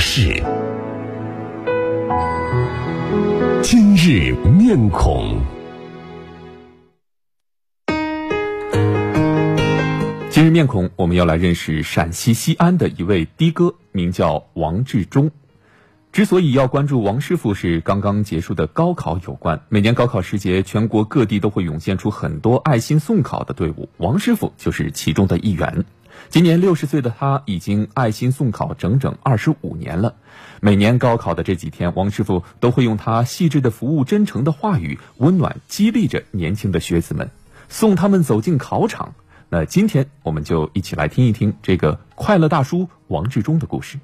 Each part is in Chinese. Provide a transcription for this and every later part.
事。今日面孔。今日面孔，我们要来认识陕西西安的一位的哥，名叫王志忠。之所以要关注王师傅，是刚刚结束的高考有关。每年高考时节，全国各地都会涌现出很多爱心送考的队伍，王师傅就是其中的一员。今年六十岁的他，已经爱心送考整整二十五年了。每年高考的这几天，王师傅都会用他细致的服务、真诚的话语，温暖激励着年轻的学子们，送他们走进考场。那今天，我们就一起来听一听这个快乐大叔王志忠的故事。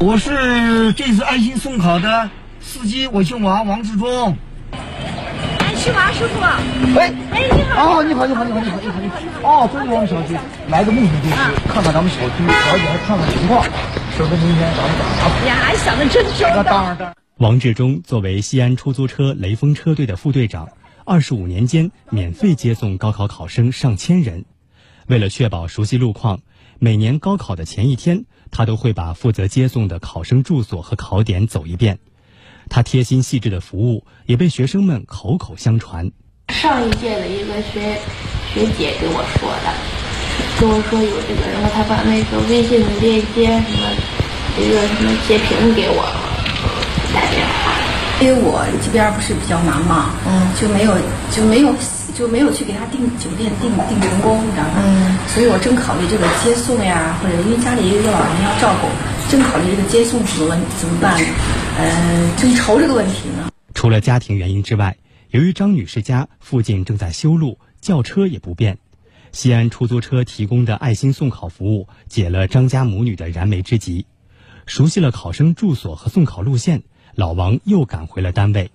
我是这次爱心送考的司机，我姓王，王志忠。哎，是王师傅。喂，哎，你好。哦，你好，你好，你好，你好，你好，你好。哦，这是我们小区，来的目的就是看看咱们小区，了解看看情况，省得明天咱们打哎呀，还想的真周到。然，当然。王志忠作为西安出租车雷锋车队的副队长，二十五年间免费接送高考考生上千人。为了确保熟悉路况，每年高考的前一天，他都会把负责接送的考生住所和考点走一遍。他贴心细致的服务也被学生们口口相传。上一届的一个学学姐给我说的，跟我说有这个，然后她把那个微信的链接什么一个什么截屏给我打电话。因为我这边不是比较忙嘛，嗯，就没有就没有就没有去给他订酒店订订成功，你知道吗？嗯，所以我正考虑这个接送呀，或者因为家里也有老人要照顾，正考虑这个接送怎么问怎么办，呃，正愁这个问题呢。除了家庭原因之外，由于张女士家附近正在修路，轿车也不便。西安出租车提供的爱心送考服务解了张家母女的燃眉之急。熟悉了考生住所和送考路线，老王又赶回了单位。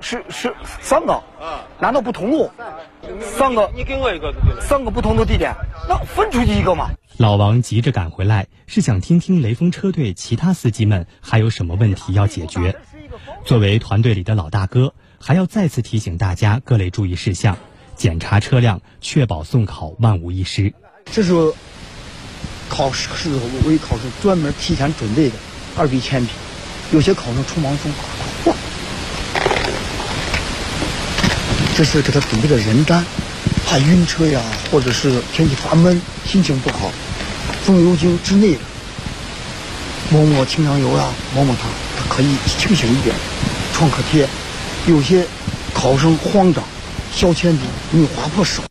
是是三个，难道不同路？三个，你给我一个，三个不同的地点，那分出去一个嘛？老王急着赶回来，是想听听雷锋车队其他司机们还有什么问题要解决。作为团队里的老大哥，还要再次提醒大家各类注意事项，检查车辆，确保送考万无一失。这是考试是为考试专门提前准备的二 B 铅笔，有些考生匆忙送，这是给他准备的人单，怕晕车呀，或者是天气发闷，心情不好，风油精之内的，抹抹清凉油呀，抹抹它，它可以清醒一点。创可贴，有些考生慌张，削铅笔容易划破手。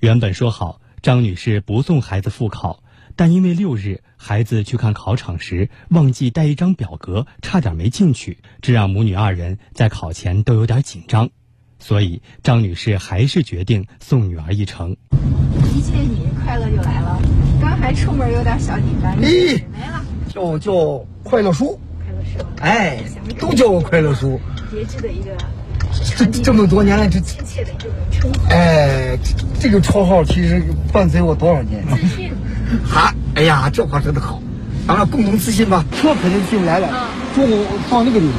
原本说好张女士不送孩子复考，但因为六日孩子去看考场时忘记带一张表格，差点没进去，这让母女二人在考前都有点紧张。所以张女士还是决定送女儿一程。一见你，快乐就来了。刚还出门有点小紧张，咦没了，叫叫快乐叔，快乐叔哎，都叫我快乐叔。别致的一个这这么多年来，这亲切的一个称呼。哎，这这个绰号其实伴随我多少年？自信，哈，哎呀，这话说的好，咱俩共同自信吧。车肯定进不来了，中午放那个地方。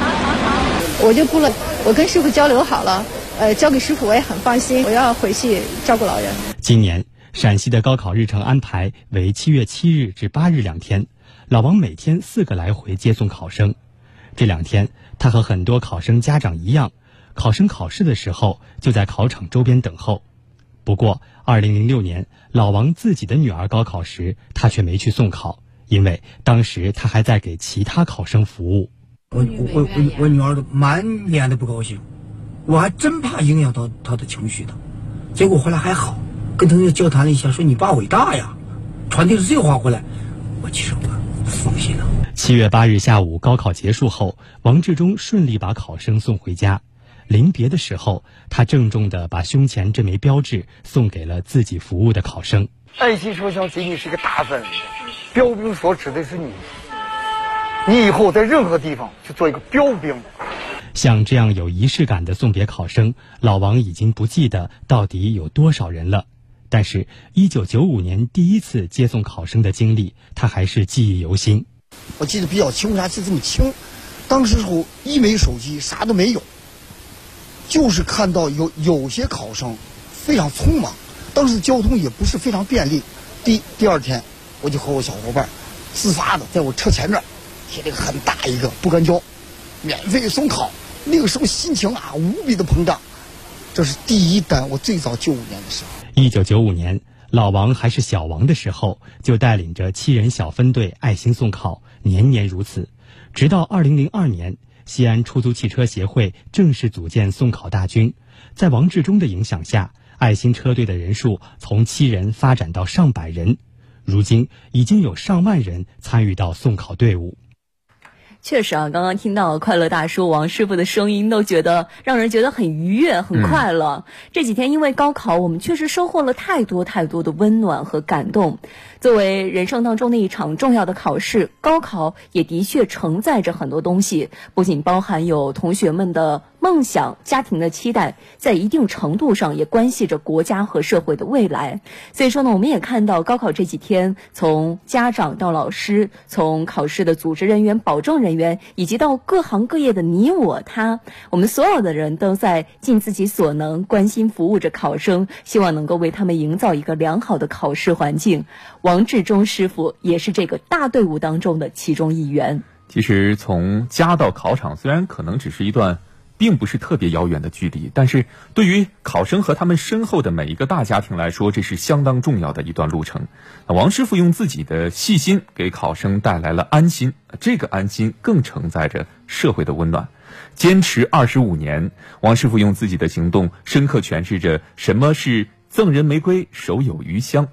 好好好我就不了，我跟师傅交流好了，呃，交给师傅我也很放心，我要回去照顾老人。今年陕西的高考日程安排为七月七日至八日两天，老王每天四个来回接送考生。这两天，他和很多考生家长一样，考生考试的时候就在考场周边等候。不过，二零零六年老王自己的女儿高考时，他却没去送考，因为当时他还在给其他考生服务。我我我我女儿都满脸的不高兴，我还真怕影响到她的情绪的，结果回来还好，跟同学交谈了一下，说你爸伟大呀，传递了这话回来，我其实我放心了。七月八日下午，高考结束后，王志忠顺利把考生送回家。临别的时候，他郑重地把胸前这枚标志送给了自己服务的考生。爱心车厢仅仅是一个大字，标兵所指的是你，你以后在任何地方去做一个标兵。像这样有仪式感的送别考生，老王已经不记得到底有多少人了。但是，一九九五年第一次接送考生的经历，他还是记忆犹新。我记得比较清，为啥记得这么清？当时候一没手机，啥都没有，就是看到有有些考生非常匆忙，当时交通也不是非常便利。第第二天，我就和我小伙伴自发的在我车前面儿贴了个很大一个不干胶，免费送考。那个时候心情啊无比的膨胀。这是第一单，我最早九五年的时候。一九九五年，老王还是小王的时候，就带领着七人小分队爱心送考，年年如此。直到二零零二年，西安出租汽车协会正式组建送考大军，在王志忠的影响下，爱心车队的人数从七人发展到上百人，如今已经有上万人参与到送考队伍。确实啊，刚刚听到快乐大叔王师傅的声音，都觉得让人觉得很愉悦、很快乐。这几天因为高考，我们确实收获了太多太多的温暖和感动。作为人生当中的一场重要的考试，高考也的确承载着很多东西，不仅包含有同学们的。梦想、家庭的期待，在一定程度上也关系着国家和社会的未来。所以说呢，我们也看到高考这几天，从家长到老师，从考试的组织人员、保证人员，以及到各行各业的你我他，我们所有的人都在尽自己所能，关心服务着考生，希望能够为他们营造一个良好的考试环境。王志忠师傅也是这个大队伍当中的其中一员。其实从家到考场，虽然可能只是一段。并不是特别遥远的距离，但是对于考生和他们身后的每一个大家庭来说，这是相当重要的一段路程。王师傅用自己的细心给考生带来了安心，这个安心更承载着社会的温暖。坚持二十五年，王师傅用自己的行动深刻诠释着什么是赠人玫瑰，手有余香。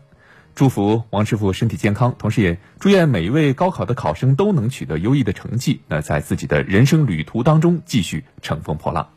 祝福王师傅身体健康，同时也祝愿每一位高考的考生都能取得优异的成绩，那在自己的人生旅途当中继续乘风破浪。